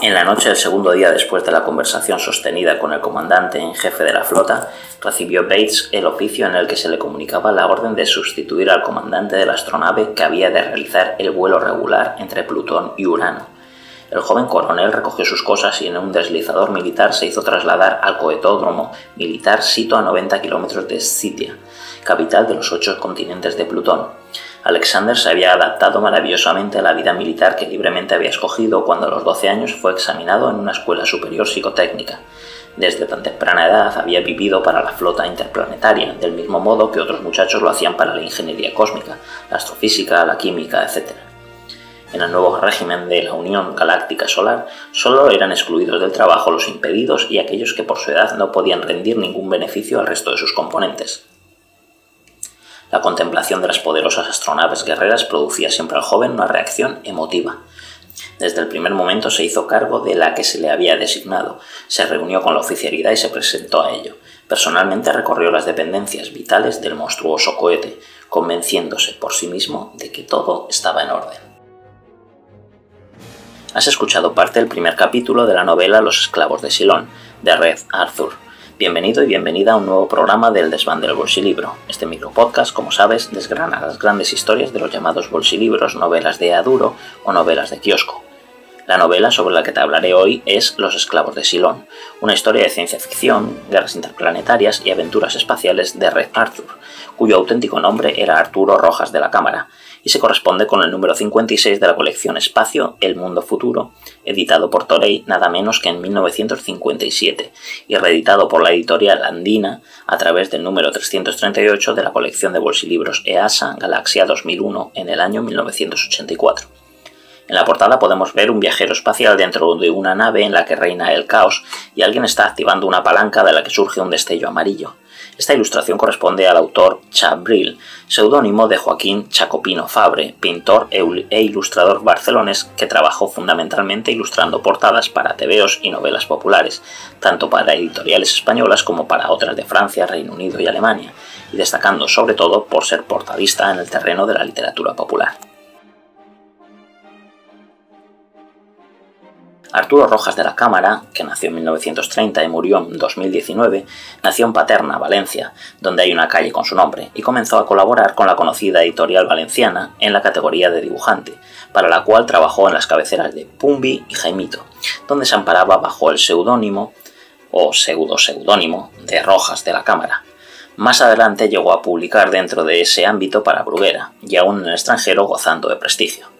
En la noche del segundo día después de la conversación sostenida con el comandante en jefe de la flota, recibió Bates el oficio en el que se le comunicaba la orden de sustituir al comandante de la astronave que había de realizar el vuelo regular entre Plutón y Urano. El joven coronel recogió sus cosas y en un deslizador militar se hizo trasladar al cohetódromo militar sito a 90 kilómetros de Scythia, capital de los ocho continentes de Plutón. Alexander se había adaptado maravillosamente a la vida militar que libremente había escogido cuando a los 12 años fue examinado en una escuela superior psicotécnica. Desde tan temprana edad había vivido para la flota interplanetaria, del mismo modo que otros muchachos lo hacían para la ingeniería cósmica, la astrofísica, la química, etc. En el nuevo régimen de la Unión Galáctica Solar, solo eran excluidos del trabajo los impedidos y aquellos que por su edad no podían rendir ningún beneficio al resto de sus componentes. La contemplación de las poderosas astronaves guerreras producía siempre al joven una reacción emotiva. Desde el primer momento se hizo cargo de la que se le había designado, se reunió con la oficialidad y se presentó a ello. Personalmente recorrió las dependencias vitales del monstruoso cohete, convenciéndose por sí mismo de que todo estaba en orden. Has escuchado parte del primer capítulo de la novela Los esclavos de Silón, de Red Arthur, Bienvenido y bienvenida a un nuevo programa del Desván del Bolsilibro. Este micropodcast, como sabes, desgrana las grandes historias de los llamados bolsilibros, novelas de Aduro o novelas de kiosco. La novela sobre la que te hablaré hoy es Los esclavos de Silón, una historia de ciencia ficción, guerras interplanetarias y aventuras espaciales de Red Arthur, cuyo auténtico nombre era Arturo Rojas de la Cámara, y se corresponde con el número 56 de la colección Espacio, El Mundo Futuro, editado por Torey nada menos que en 1957 y reeditado por la editorial Andina a través del número 338 de la colección de bolsilibros EASA Galaxia 2001 en el año 1984. En la portada podemos ver un viajero espacial dentro de una nave en la que reina el caos y alguien está activando una palanca de la que surge un destello amarillo. Esta ilustración corresponde al autor Chabril, seudónimo de Joaquín Chacopino Fabre, pintor e ilustrador barcelones que trabajó fundamentalmente ilustrando portadas para tebeos y novelas populares, tanto para editoriales españolas como para otras de Francia, Reino Unido y Alemania, y destacando sobre todo por ser portadista en el terreno de la literatura popular. Arturo Rojas de la Cámara, que nació en 1930 y murió en 2019, nació en Paterna, Valencia, donde hay una calle con su nombre, y comenzó a colaborar con la conocida editorial valenciana en la categoría de dibujante, para la cual trabajó en las cabeceras de Pumbi y Jaimito, donde se amparaba bajo el seudónimo o pseudo-seudónimo de Rojas de la Cámara. Más adelante llegó a publicar dentro de ese ámbito para Bruguera, y aún en el extranjero gozando de prestigio.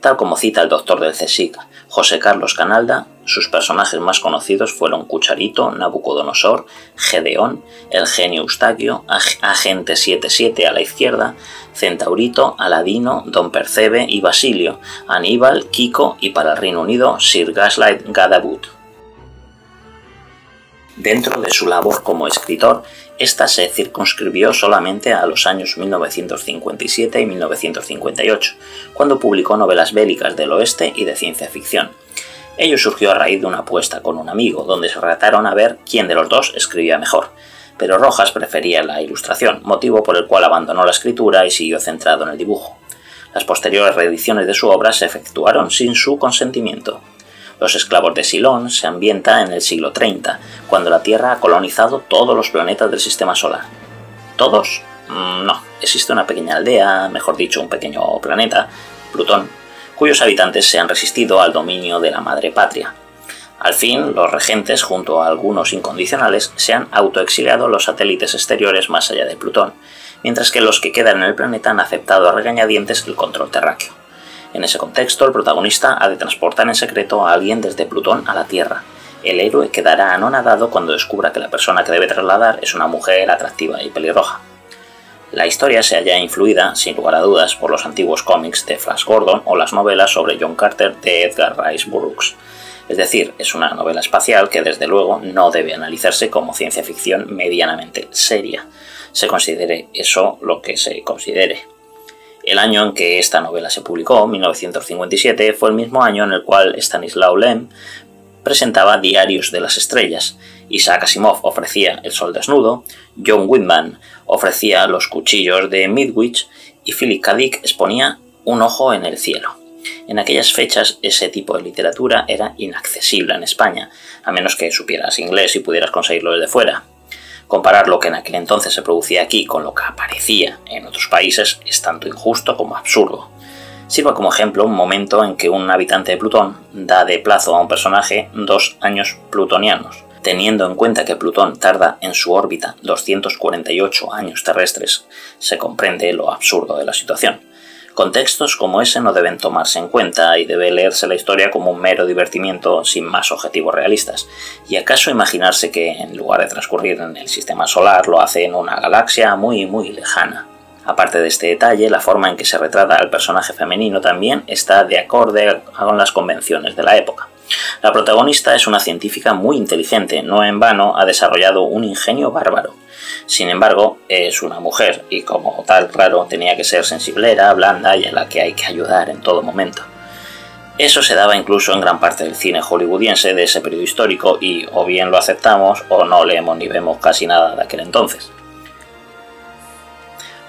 Tal como cita el doctor del CSIC, José Carlos Canalda, sus personajes más conocidos fueron Cucharito, Nabucodonosor, Gedeón, el genio Eustaquio, Agente 77 a la izquierda, Centaurito, Aladino, Don Percebe y Basilio, Aníbal, Kiko y para el Reino Unido Sir Gaslight Gadabut. Dentro de su labor como escritor, esta se circunscribió solamente a los años 1957 y 1958, cuando publicó novelas bélicas del oeste y de ciencia ficción. Ello surgió a raíz de una apuesta con un amigo, donde se retaron a ver quién de los dos escribía mejor, pero Rojas prefería la ilustración, motivo por el cual abandonó la escritura y siguió centrado en el dibujo. Las posteriores reediciones de su obra se efectuaron sin su consentimiento. Los esclavos de Silón se ambienta en el siglo 30, cuando la Tierra ha colonizado todos los planetas del sistema solar. ¿Todos? Mm, no, existe una pequeña aldea, mejor dicho, un pequeño planeta, Plutón, cuyos habitantes se han resistido al dominio de la madre patria. Al fin, los regentes, junto a algunos incondicionales, se han autoexiliado los satélites exteriores más allá de Plutón, mientras que los que quedan en el planeta han aceptado a regañadientes el control terráqueo. En ese contexto, el protagonista ha de transportar en secreto a alguien desde Plutón a la Tierra. El héroe quedará anonadado cuando descubra que la persona que debe trasladar es una mujer atractiva y pelirroja. La historia se halla influida, sin lugar a dudas, por los antiguos cómics de Flash Gordon o las novelas sobre John Carter de Edgar Rice Burroughs. Es decir, es una novela espacial que desde luego no debe analizarse como ciencia ficción medianamente seria. Se considere eso lo que se considere. El año en que esta novela se publicó, 1957, fue el mismo año en el cual Stanislaw Lem presentaba Diarios de las Estrellas, Isaac Asimov ofrecía El Sol Desnudo, John Whitman ofrecía Los Cuchillos de Midwich y Philip K. Dick exponía Un Ojo en el Cielo. En aquellas fechas ese tipo de literatura era inaccesible en España, a menos que supieras inglés y pudieras conseguirlo desde fuera. Comparar lo que en aquel entonces se producía aquí con lo que aparecía en otros países es tanto injusto como absurdo. Sirva como ejemplo un momento en que un habitante de Plutón da de plazo a un personaje dos años plutonianos. Teniendo en cuenta que Plutón tarda en su órbita 248 años terrestres, se comprende lo absurdo de la situación. Contextos como ese no deben tomarse en cuenta y debe leerse la historia como un mero divertimiento sin más objetivos realistas. ¿Y acaso imaginarse que, en lugar de transcurrir en el sistema solar, lo hace en una galaxia muy muy lejana? Aparte de este detalle, la forma en que se retrata al personaje femenino también está de acorde con las convenciones de la época. La protagonista es una científica muy inteligente, no en vano ha desarrollado un ingenio bárbaro. Sin embargo, es una mujer y como tal, claro, tenía que ser sensiblera, blanda y a la que hay que ayudar en todo momento. Eso se daba incluso en gran parte del cine hollywoodiense de ese periodo histórico y o bien lo aceptamos o no leemos ni vemos casi nada de aquel entonces.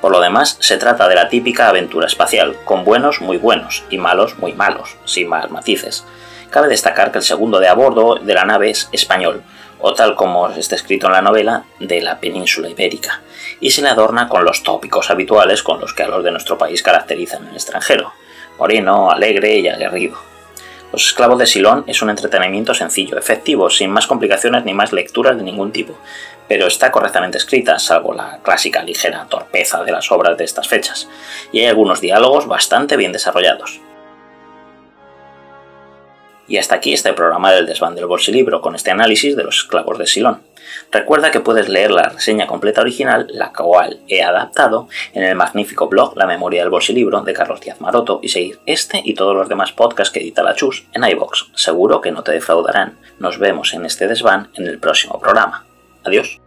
Por lo demás, se trata de la típica aventura espacial, con buenos muy buenos y malos muy malos, sin más matices. Cabe destacar que el segundo de a bordo de la nave es español, o tal como está escrito en la novela, de la península ibérica, y se le adorna con los tópicos habituales con los que a los de nuestro país caracterizan en el extranjero, moreno, alegre y aguerrido. Los esclavos de Silón es un entretenimiento sencillo, efectivo, sin más complicaciones ni más lecturas de ningún tipo, pero está correctamente escrita, salvo la clásica ligera torpeza de las obras de estas fechas, y hay algunos diálogos bastante bien desarrollados. Y hasta aquí este programa del desván del bolsilibro con este análisis de los esclavos de Silón. Recuerda que puedes leer la reseña completa original, la cual he adaptado, en el magnífico blog La Memoria del Bolsilibro de Carlos Díaz Maroto y seguir este y todos los demás podcasts que edita la Chus en iBox. Seguro que no te defraudarán. Nos vemos en este desván en el próximo programa. Adiós.